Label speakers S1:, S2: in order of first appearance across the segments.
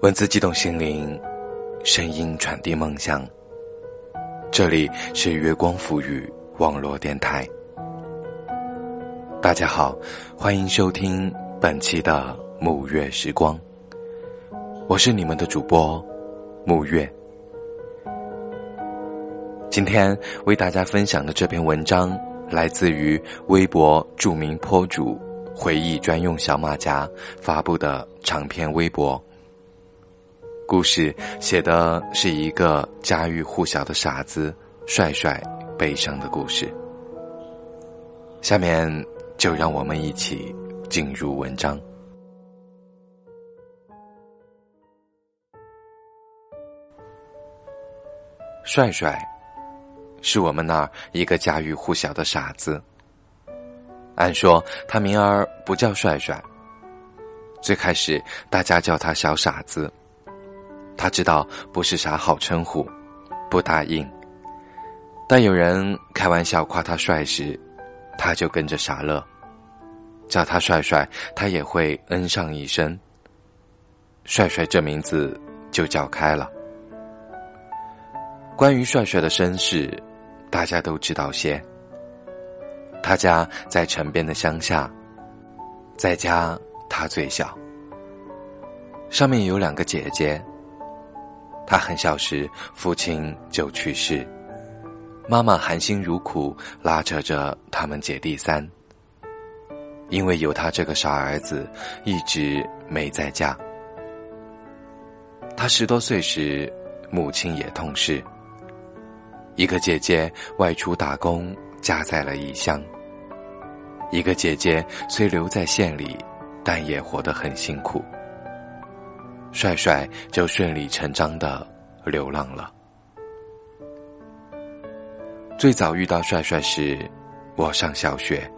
S1: 文字激动心灵，声音传递梦想。这里是月光浮语网络电台。大家好，欢迎收听本期的沐月时光。我是你们的主播沐月。今天为大家分享的这篇文章，来自于微博著名坡主回忆专用小马甲发布的长篇微博。故事写的是一个家喻户晓的傻子帅帅悲伤的故事。下面就让我们一起进入文章。帅帅是我们那儿一个家喻户晓的傻子。按说他名儿不叫帅帅，最开始大家叫他小傻子。他知道不是啥好称呼，不答应。但有人开玩笑夸他帅时，他就跟着傻乐。叫他帅帅，他也会嗯上一声。帅帅这名字就叫开了。关于帅帅的身世，大家都知道些。他家在城边的乡下，在家他最小，上面有两个姐姐。他很小时，父亲就去世，妈妈含辛茹苦拉扯着他们姐弟三。因为有他这个傻儿子，一直没再嫁。他十多岁时，母亲也痛逝。一个姐姐外出打工，家在了异乡。一个姐姐虽留在县里，但也活得很辛苦。帅帅就顺理成章的流浪了。最早遇到帅帅时，我上小学。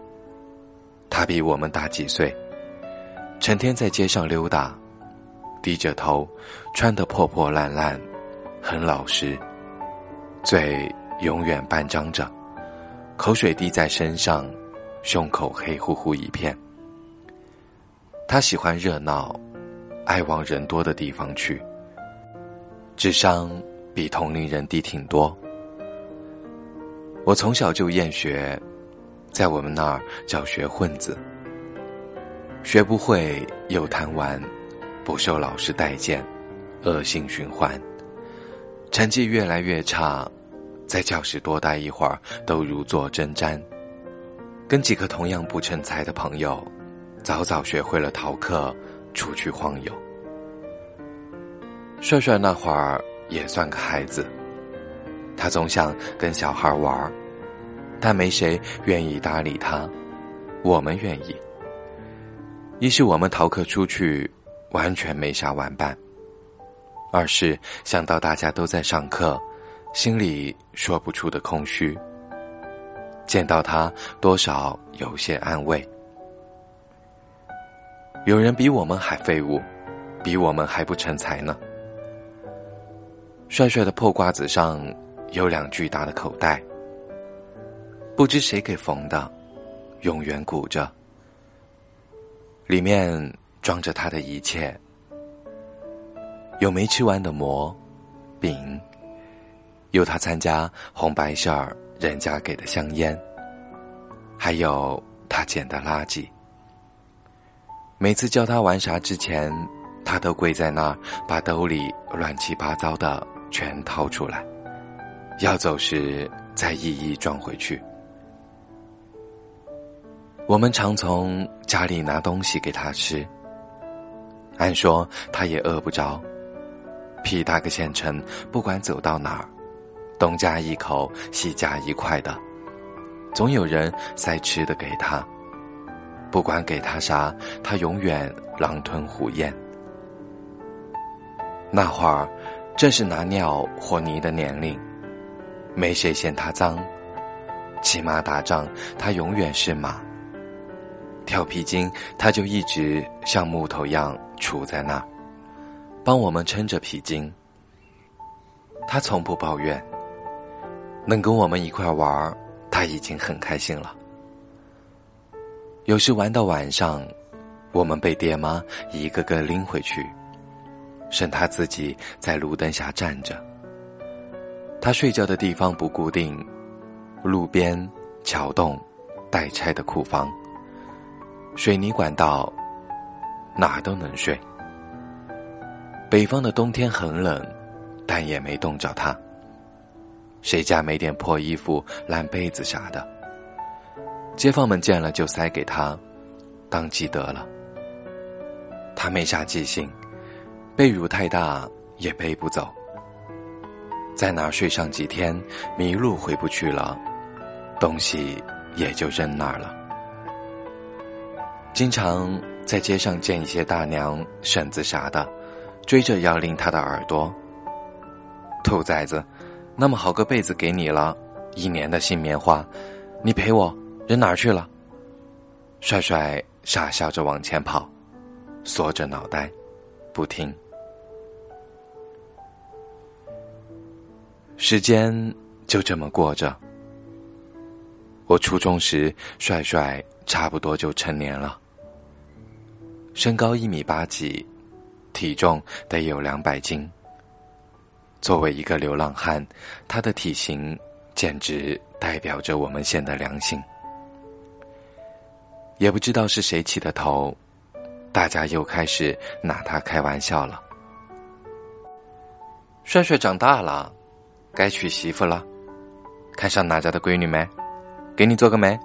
S1: 他比我们大几岁，成天在街上溜达，低着头，穿得破破烂烂，很老实，嘴永远半张着，口水滴在身上，胸口黑乎乎一片。他喜欢热闹。爱往人多的地方去，智商比同龄人低挺多。我从小就厌学，在我们那儿叫学混子。学不会又贪玩，不受老师待见，恶性循环。成绩越来越差，在教室多待一会儿都如坐针毡。跟几个同样不成才的朋友，早早学会了逃课。出去晃悠，帅帅那会儿也算个孩子，他总想跟小孩玩但没谁愿意搭理他。我们愿意，一是我们逃课出去，完全没啥玩伴；二是想到大家都在上课，心里说不出的空虚。见到他，多少有些安慰。有人比我们还废物，比我们还不成才呢。帅帅的破褂子上有两巨大的口袋，不知谁给缝的，永远鼓着，里面装着他的一切：有没吃完的馍、饼，有他参加红白事儿人家给的香烟，还有他捡的垃圾。每次叫他玩啥之前，他都跪在那儿，把兜里乱七八糟的全掏出来，要走时再一一装回去。我们常从家里拿东西给他吃，按说他也饿不着，屁大个县城，不管走到哪儿，东家一口，西家一块的，总有人塞吃的给他。不管给他啥，他永远狼吞虎咽。那会儿，正是拿尿和泥的年龄，没谁嫌他脏。骑马打仗，他永远是马。跳皮筋，他就一直像木头样杵在那儿，帮我们撑着皮筋。他从不抱怨，能跟我们一块玩，他已经很开心了。有时玩到晚上，我们被爹妈一个个拎回去，剩他自己在路灯下站着。他睡觉的地方不固定，路边、桥洞、待拆的库房、水泥管道，哪都能睡。北方的冬天很冷，但也没冻着他。谁家没点破衣服、烂被子啥的？街坊们见了就塞给他，当积德了。他没啥记性，被褥太大也背不走。在哪睡上几天，迷路回不去了，东西也就扔那儿了。经常在街上见一些大娘、婶子啥的，追着要拎他的耳朵。兔崽子！那么好个被子给你了，一年的新棉花，你赔我人哪儿去了？帅帅傻笑着往前跑，缩着脑袋，不听。时间就这么过着。我初中时，帅帅差不多就成年了，身高一米八几，体重得有两百斤。作为一个流浪汉，他的体型简直代表着我们县的良心。也不知道是谁起的头，大家又开始拿他开玩笑了。帅帅长大了，该娶媳妇了，看上哪家的闺女没？给你做个媒。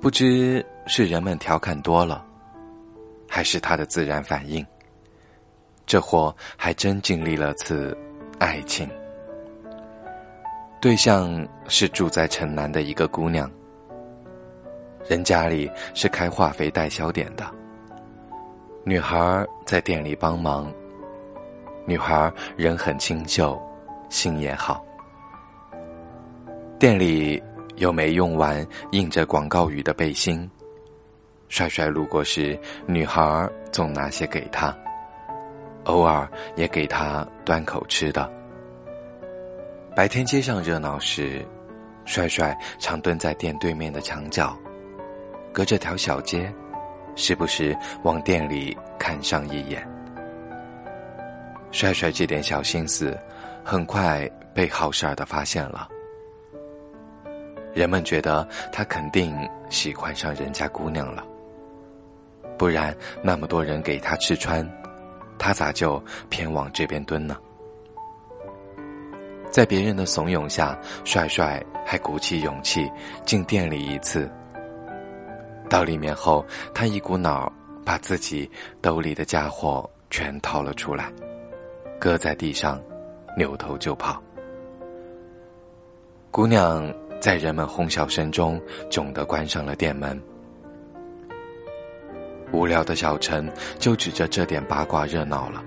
S1: 不知是人们调侃多了，还是他的自然反应。这货还真经历了次爱情，对象是住在城南的一个姑娘，人家里是开化肥代销点的，女孩在店里帮忙，女孩人很清秀，心也好，店里有没用完印着广告语的背心，帅帅路过时，女孩总拿些给他。偶尔也给他端口吃的。白天街上热闹时，帅帅常蹲在店对面的墙角，隔着条小街，时不时往店里看上一眼。帅帅这点小心思，很快被好事儿的发现了。人们觉得他肯定喜欢上人家姑娘了，不然那么多人给他吃穿。他咋就偏往这边蹲呢？在别人的怂恿下，帅帅还鼓起勇气进店里一次。到里面后，他一股脑把自己兜里的家伙全掏了出来，搁在地上，扭头就跑。姑娘在人们哄笑声中，窘得关上了店门。无聊的小陈就指着这点八卦热闹了，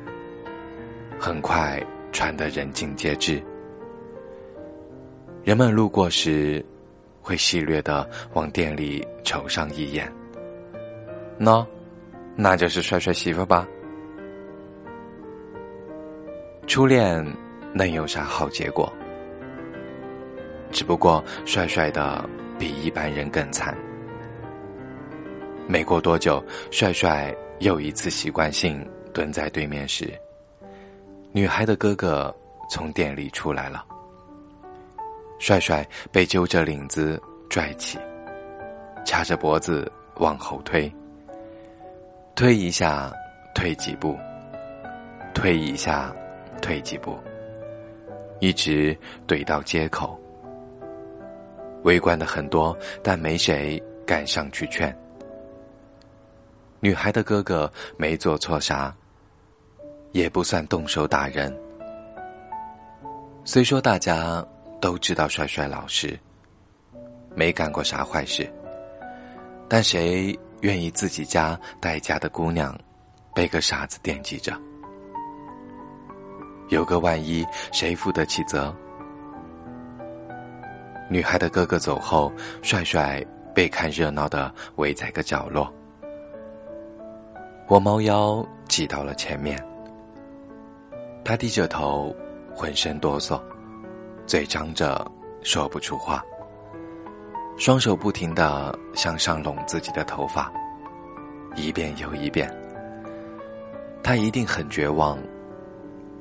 S1: 很快传得人尽皆知。人们路过时，会戏谑的往店里瞅上一眼。喏，那就是帅帅媳妇吧？初恋能有啥好结果？只不过帅帅的比一般人更惨。没过多久，帅帅又一次习惯性蹲在对面时，女孩的哥哥从店里出来了。帅帅被揪着领子拽起，掐着脖子往后推，推一下，退几步，推一下，退几步，一直怼到街口。围观的很多，但没谁敢上去劝。女孩的哥哥没做错啥，也不算动手打人。虽说大家都知道帅帅老实，没干过啥坏事，但谁愿意自己家待嫁的姑娘被个傻子惦记着？有个万一，谁负得起责？女孩的哥哥走后，帅帅被看热闹的围在个角落。我猫腰挤到了前面，他低着头，浑身哆嗦，嘴张着，说不出话，双手不停的向上拢自己的头发，一遍又一遍。他一定很绝望。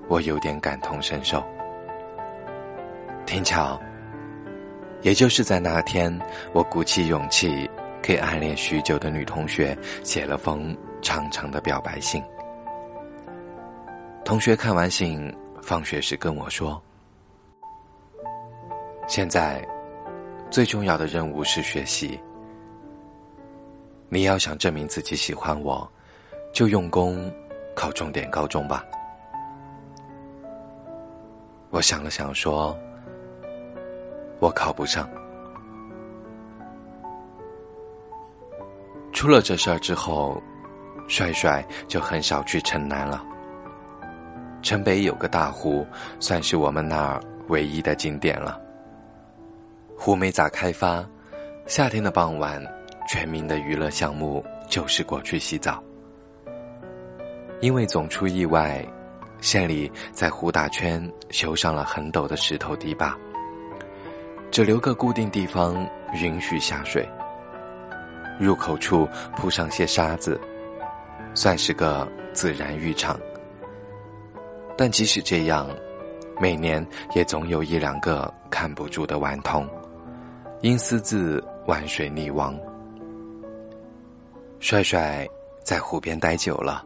S1: 我有点感同身受。挺巧，也就是在那天，我鼓起勇气给暗恋许久的女同学写了封长长的表白信。同学看完信，放学时跟我说：“现在最重要的任务是学习。你要想证明自己喜欢我，就用功考重点高中吧。”我想了想，说。我考不上。出了这事儿之后，帅帅就很少去城南了。城北有个大湖，算是我们那儿唯一的景点了。湖没咋开发，夏天的傍晚，全民的娱乐项目就是过去洗澡。因为总出意外，县里在湖大圈修上了很陡的石头堤坝。只留个固定地方允许下水，入口处铺上些沙子，算是个自然浴场。但即使这样，每年也总有一两个看不住的顽童，因私自玩水溺亡。帅帅在湖边待久了，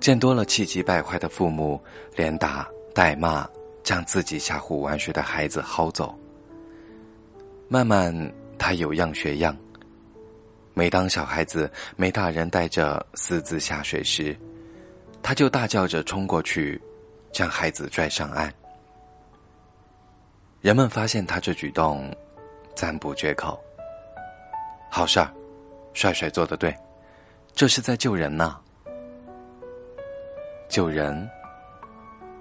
S1: 见多了气急败坏的父母，连打带骂，将自己下湖玩水的孩子薅走。慢慢，他有样学样。每当小孩子没大人带着私自下水时，他就大叫着冲过去，将孩子拽上岸。人们发现他这举动，赞不绝口。好事儿，帅帅做的对，这是在救人呢。救人，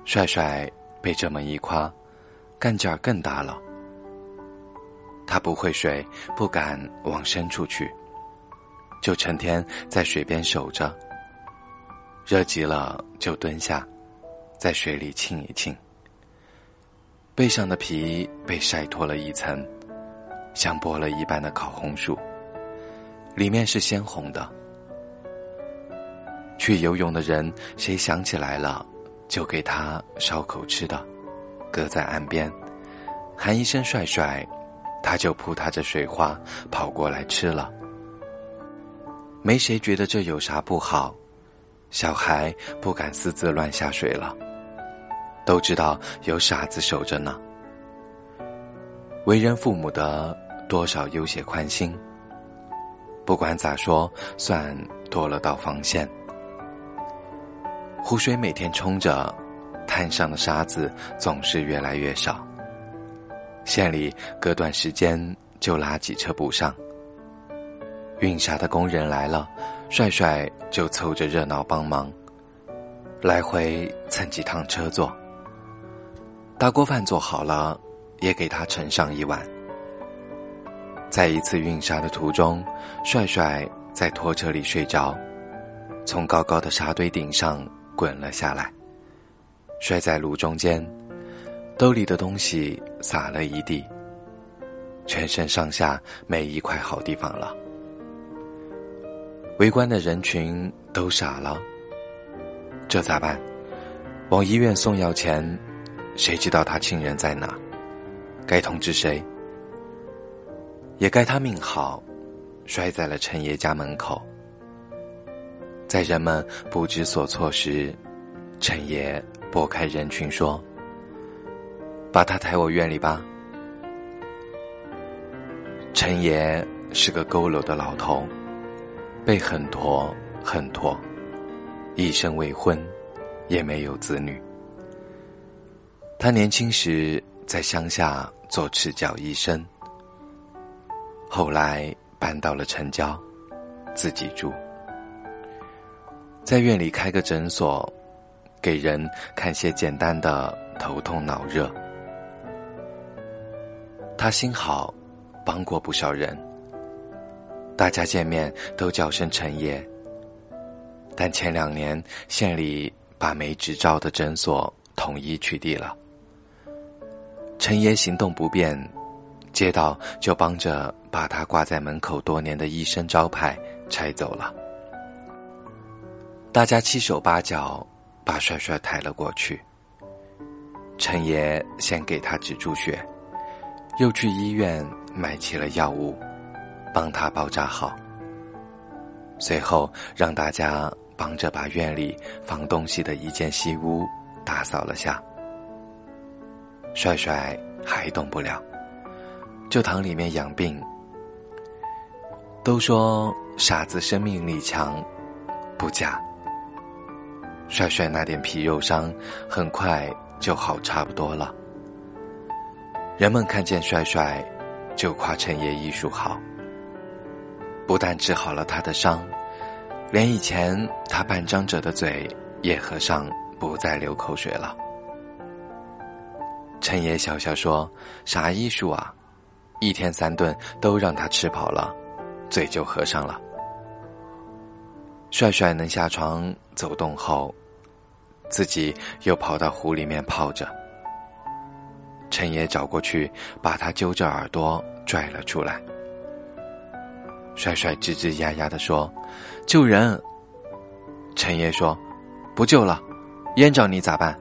S1: 帅帅被这么一夸，干劲儿更大了。他不会水，不敢往深处去，就成天在水边守着。热极了就蹲下，在水里浸一浸。背上的皮被晒脱了一层，像剥了一般的烤红薯，里面是鲜红的。去游泳的人，谁想起来了，就给他烧口吃的，搁在岸边，喊一声“帅帅”。他就扑踏着水花跑过来吃了，没谁觉得这有啥不好，小孩不敢私自乱下水了，都知道有傻子守着呢。为人父母的多少有些宽心，不管咋说，算多了道防线。湖水每天冲着，滩上的沙子总是越来越少。县里隔段时间就拉几车补上。运沙的工人来了，帅帅就凑着热闹帮忙，来回蹭几趟车坐。大锅饭做好了，也给他盛上一碗。在一次运沙的途中，帅帅在拖车里睡着，从高高的沙堆顶上滚了下来，摔在路中间。兜里的东西洒了一地，全身上下没一块好地方了。围观的人群都傻了，这咋办？往医院送药前，谁知道他亲人在哪？该通知谁？也该他命好，摔在了陈爷家门口。在人们不知所措时，陈爷拨开人群说。把他抬我院里吧。陈爷是个佝偻的老头，背很驼很驼，一生未婚，也没有子女。他年轻时在乡下做赤脚医生，后来搬到了城郊，自己住，在院里开个诊所，给人看些简单的头痛脑热。他心好，帮过不少人。大家见面都叫声陈爷。但前两年县里把没执照的诊所统一取缔了，陈爷行动不便，街道就帮着把他挂在门口多年的医生招牌拆走了。大家七手八脚把帅帅抬了过去。陈爷先给他止住血，又去医院买齐了药物，帮他包扎好。随后让大家帮着把院里放东西的一间西屋打扫了下。帅帅还动不了，就躺里面养病。都说傻子生命力强，不假。帅帅那点皮肉伤很快就好差不多了。人们看见帅帅，就夸陈爷医术好。不但治好了他的伤，连以前他半张着的嘴也合上，不再流口水了。陈爷笑笑说：“啥医术啊？一天三顿都让他吃饱了，嘴就合上了。”帅帅能下床走动后，自己又跑到湖里面泡着。陈爷找过去，把他揪着耳朵拽了出来。帅帅吱吱呀呀的说：“救人！”陈爷说：“不救了，淹着你咋办？”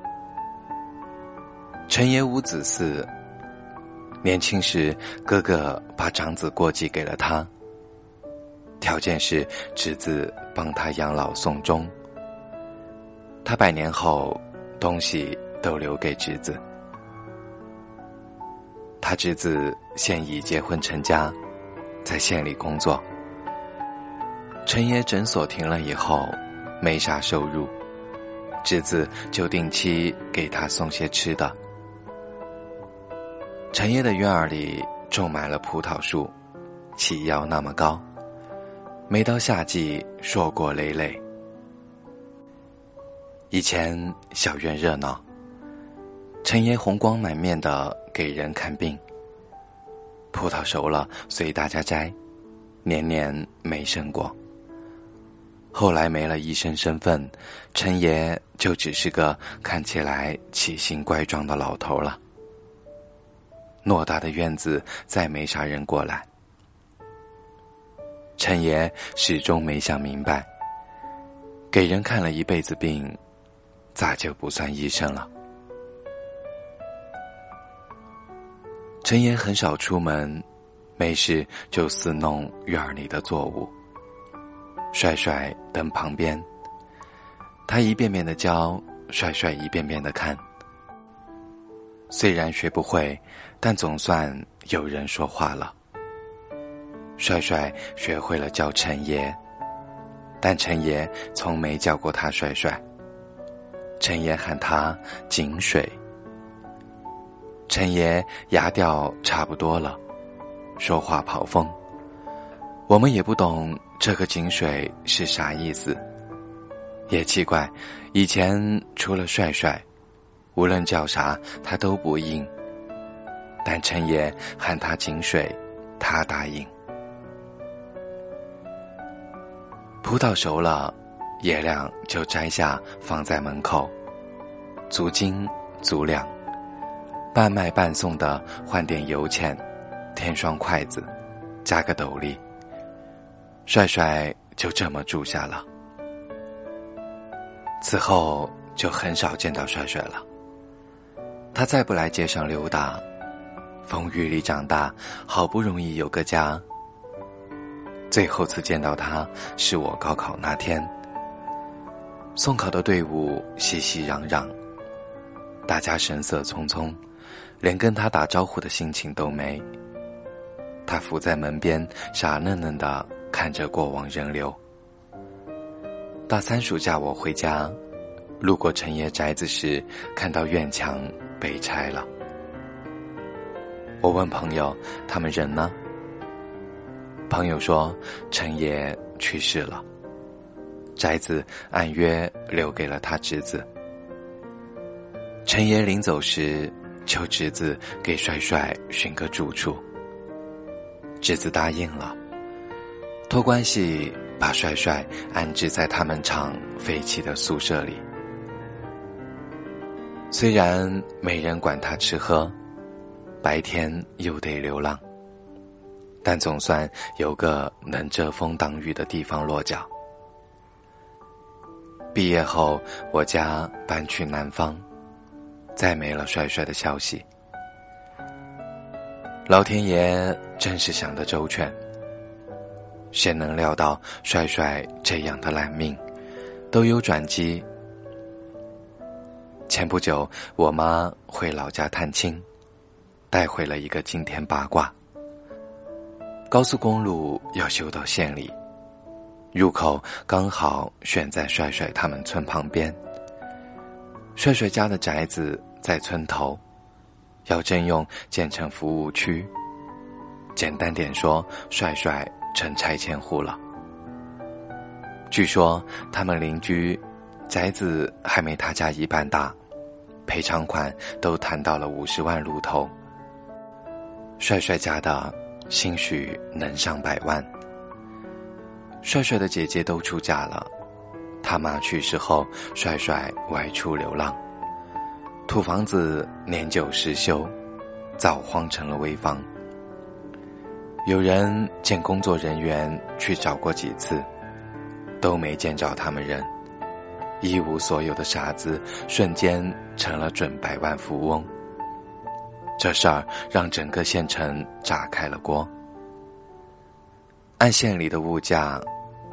S1: 陈爷无子嗣，年轻时哥哥把长子过继给了他，条件是侄子帮他养老送终。他百年后东西都留给侄子，他侄子现已结婚成家。在县里工作，陈爷诊所停了以后，没啥收入，侄子就定期给他送些吃的。陈爷的院儿里种满了葡萄树，起腰那么高，每到夏季硕果累累。以前小院热闹，陈爷红光满面的给人看病。葡萄熟了，随大家摘，年年没剩过。后来没了医生身份，陈爷就只是个看起来奇形怪状的老头了。偌大的院子再没啥人过来，陈爷始终没想明白，给人看了一辈子病，咋就不算医生了？陈爷很少出门，没事就伺弄院里的作物。帅帅等旁边，他一遍遍的教，帅帅一遍遍的看。虽然学不会，但总算有人说话了。帅帅学会了叫陈爷，但陈爷从没叫过他帅帅。陈爷喊他井水。陈爷牙掉差不多了，说话跑风。我们也不懂这个井水是啥意思，也奇怪，以前除了帅帅，无论叫啥他都不应。但陈爷喊他井水，他答应。葡萄熟了，爷俩就摘下放在门口，足斤足两。半卖半送的换点油钱，添双筷子，加个斗笠。帅帅就这么住下了。此后就很少见到帅帅了。他再不来街上溜达，风雨里长大，好不容易有个家。最后次见到他是我高考那天，送考的队伍熙熙攘攘，大家神色匆匆。连跟他打招呼的心情都没。他伏在门边，傻愣愣的看着过往人流。大三暑假我回家，路过陈爷宅子时，看到院墙被拆了。我问朋友：“他们人呢？”朋友说：“陈爷去世了，宅子按约留给了他侄子。陈爷临走时。”求侄子给帅帅寻个住处，侄子答应了，托关系把帅帅安置在他们厂废弃的宿舍里。虽然没人管他吃喝，白天又得流浪，但总算有个能遮风挡雨的地方落脚。毕业后，我家搬去南方，再没了帅帅的消息。老天爷真是想得周全。谁能料到帅帅这样的烂命，都有转机。前不久，我妈回老家探亲，带回了一个惊天八卦。高速公路要修到县里。入口刚好选在帅帅他们村旁边。帅帅家的宅子在村头，要征用建成服务区。简单点说，帅帅成拆迁户了。据说他们邻居宅子还没他家一半大，赔偿款都谈到了五十万路头。帅帅家的兴许能上百万。帅帅的姐姐都出嫁了，他妈去世后，帅帅外出流浪，土房子年久失修，早荒成了危房。有人见工作人员去找过几次，都没见着他们人，一无所有的傻子瞬间成了准百万富翁。这事儿让整个县城炸开了锅。按县里的物价，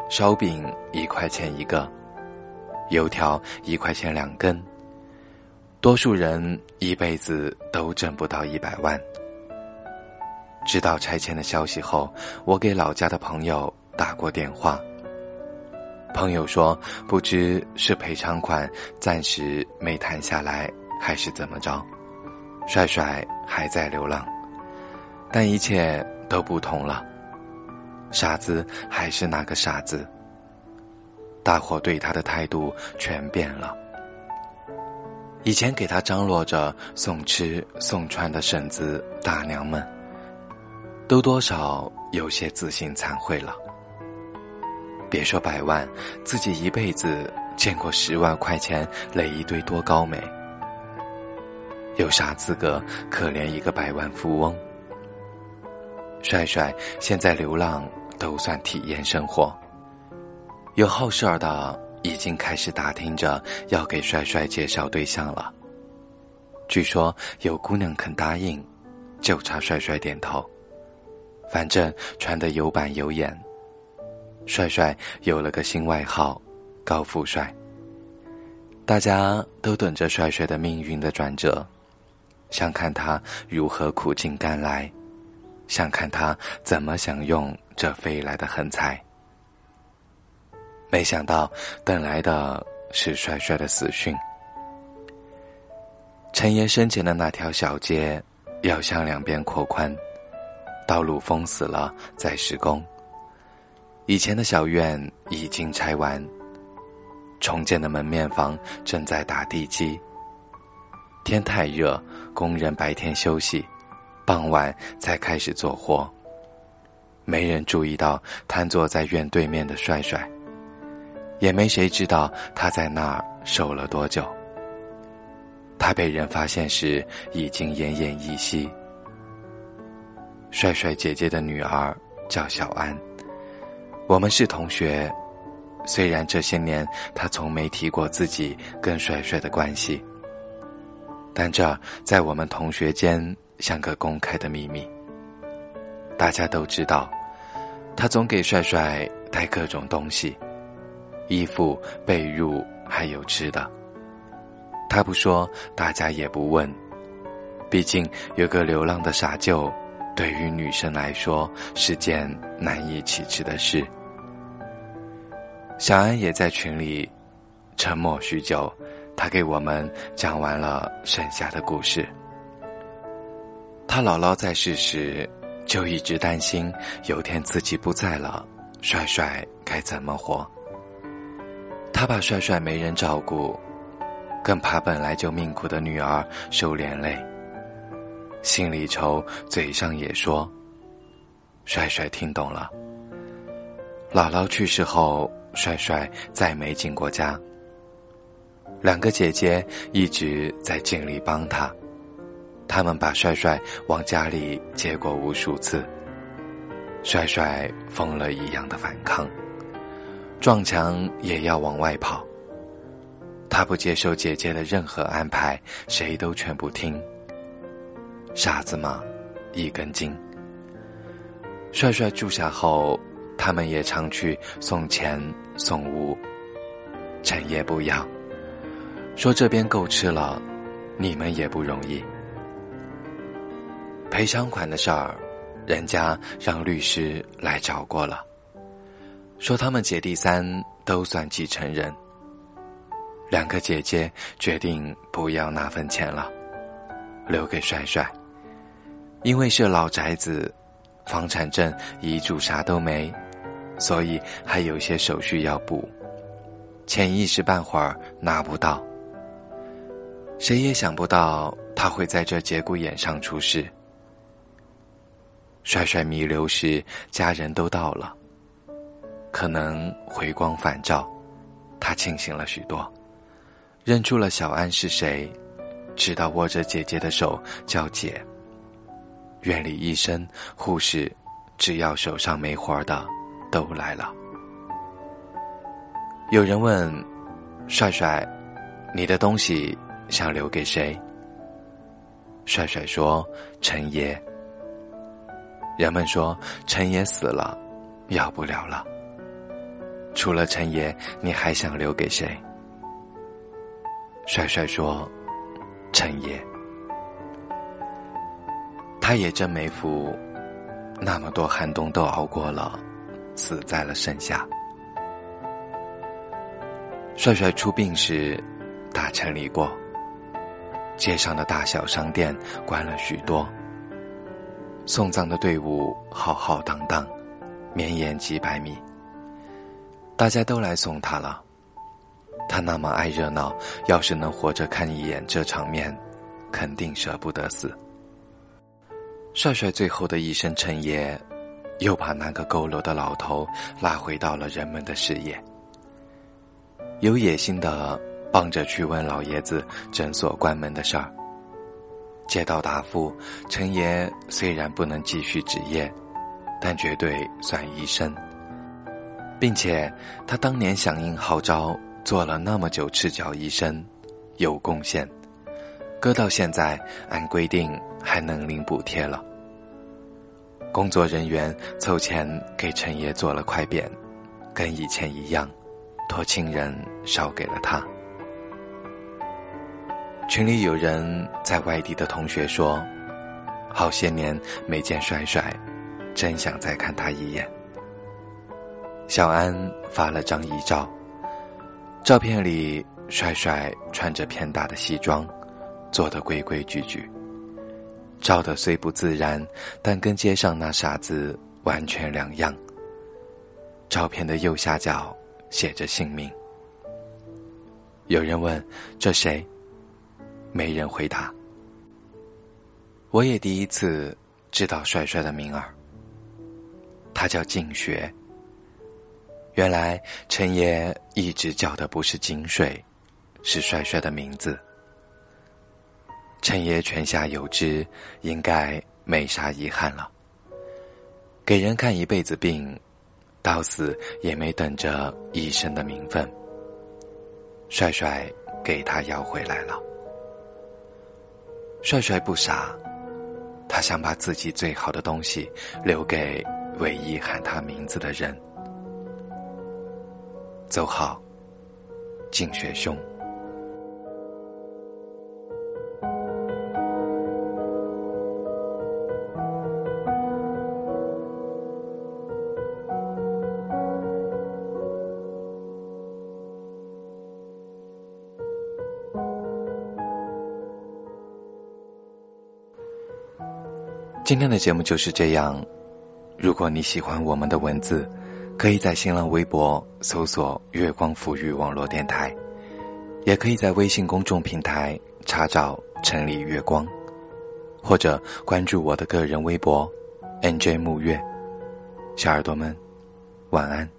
S1: 烧饼一块钱一个，油条一块钱两根。多数人一辈子都挣不到一百万。知道拆迁的消息后，我给老家的朋友打过电话。朋友说，不知是赔偿款暂时没谈下来，还是怎么着，帅帅还在流浪，但一切都不同了。傻子还是那个傻子，大伙对他的态度全变了。以前给他张罗着送吃送穿的婶子大娘们，都多少有些自信惭愧了。别说百万，自己一辈子见过十万块钱垒一堆多高美，有啥资格可怜一个百万富翁？帅帅现在流浪。都算体验生活。有好事儿的已经开始打听着要给帅帅介绍对象了。据说有姑娘肯答应，就差帅帅点头。反正传得有板有眼。帅帅有了个新外号，高富帅。大家都等着帅帅的命运的转折，想看他如何苦尽甘来，想看他怎么享用。这飞来的横财，没想到等来的是帅帅的死讯。陈爷生前的那条小街要向两边扩宽，道路封死了，在施工。以前的小院已经拆完，重建的门面房正在打地基。天太热，工人白天休息，傍晚才开始做活。没人注意到瘫坐在院对面的帅帅，也没谁知道他在那儿守了多久。他被人发现时已经奄奄一息。帅帅姐姐的女儿叫小安，我们是同学，虽然这些年他从没提过自己跟帅帅的关系，但这在我们同学间像个公开的秘密。大家都知道。他总给帅帅带各种东西，衣服、被褥，还有吃的。他不说，大家也不问。毕竟有个流浪的傻舅，对于女生来说是件难以启齿的事。小安也在群里沉默许久，他给我们讲完了剩下的故事。他姥姥在世时。就一直担心有天自己不在了，帅帅该怎么活？他怕帅帅没人照顾，更怕本来就命苦的女儿受连累。心里愁，嘴上也说。帅帅听懂了。姥姥去世后，帅帅再没进过家。两个姐姐一直在尽力帮他。他们把帅帅往家里接过无数次，帅帅疯了一样的反抗，撞墙也要往外跑，他不接受姐姐的任何安排，谁都劝不听。傻子嘛，一根筋。帅帅住下后，他们也常去送钱送物。陈爷不要，说这边够吃了，你们也不容易。赔偿款的事儿，人家让律师来找过了，说他们姐弟三都算继承人。两个姐姐决定不要那份钱了，留给帅帅，因为是老宅子，房产证、遗嘱啥都没，所以还有些手续要补，钱一时半会儿拿不到。谁也想不到他会在这节骨眼上出事。帅帅弥留时，家人都到了，可能回光返照，他清醒了许多。认出了小安是谁，知道握着姐姐的手叫姐。院里医生、护士，只要手上没活的，都来了。有人问：“帅帅，你的东西想留给谁？”帅帅说：“陈爷。”人们说：“陈爷死了，要不了了。”除了陈爷，你还想留给谁？帅帅说：“陈爷，他也真没福，那么多寒冬都熬过了，死在了盛夏。”帅帅出殡时，大城里过，街上的大小商店关了许多，送葬的队伍浩浩荡荡，绵延几百米，大家都来送他了。他那么爱热闹，要是能活着看一眼这场面，肯定舍不得死。帅帅最后的一声陈爷，又把那个佝偻的老头拉回到了人们的视野。有野心的帮着去问老爷子诊所关门的事儿。接到答复，陈爷虽然不能继续执业，但绝对算医生，并且他当年响应号召。做了那么久赤脚医生，有贡献，搁到现在按规定还能领补贴了。工作人员凑钱给陈爷做了块匾，跟以前一样，托亲人捎给了他。群里有人在外地的同学说，好些年没见帅帅，真想再看他一眼。小安发了张遗照。照片里，帅帅穿着偏大的西装，做得规规矩矩，照的虽不自然，但跟街上那傻子完全两样。照片的右下角写着姓名。有人问：“这谁？”没人回答。我也第一次知道帅帅的名儿。他叫静学。原来陈爷一直叫的不是金水，是帅帅的名字。陈爷泉下有知，应该没啥遗憾了。给人看一辈子病，到死也没等着医生的名分。帅帅给他要回来了。帅帅不傻，他想把自己最好的东西留给唯一喊他名字的人。走好，静雪兄。今天的节目就是这样。如果你喜欢我们的文字，可以在新浪微博搜索“月光抚育网络电台”，也可以在微信公众平台查找“城里月光”，或者关注我的个人微博 “nj 木月”。小耳朵们，晚安。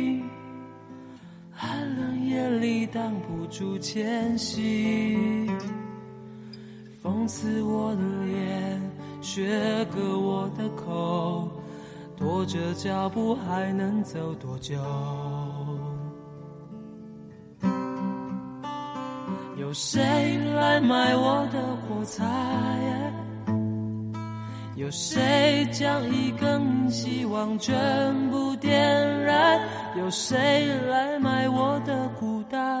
S2: 挡不住前行，风刺我的脸，雪割我的口，拖着脚步还能走多久？有谁来买我的火柴？有谁将一根希望全部点燃？有谁来买我的孤单？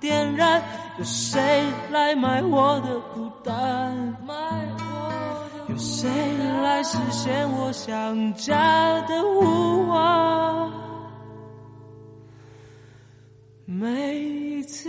S2: 点燃，有谁来买我的孤单？有谁来实现我想家的呼唤？每一次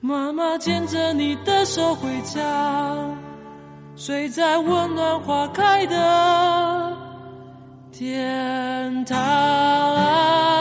S2: 妈妈牵着你的手回家。睡在温暖花开的天堂。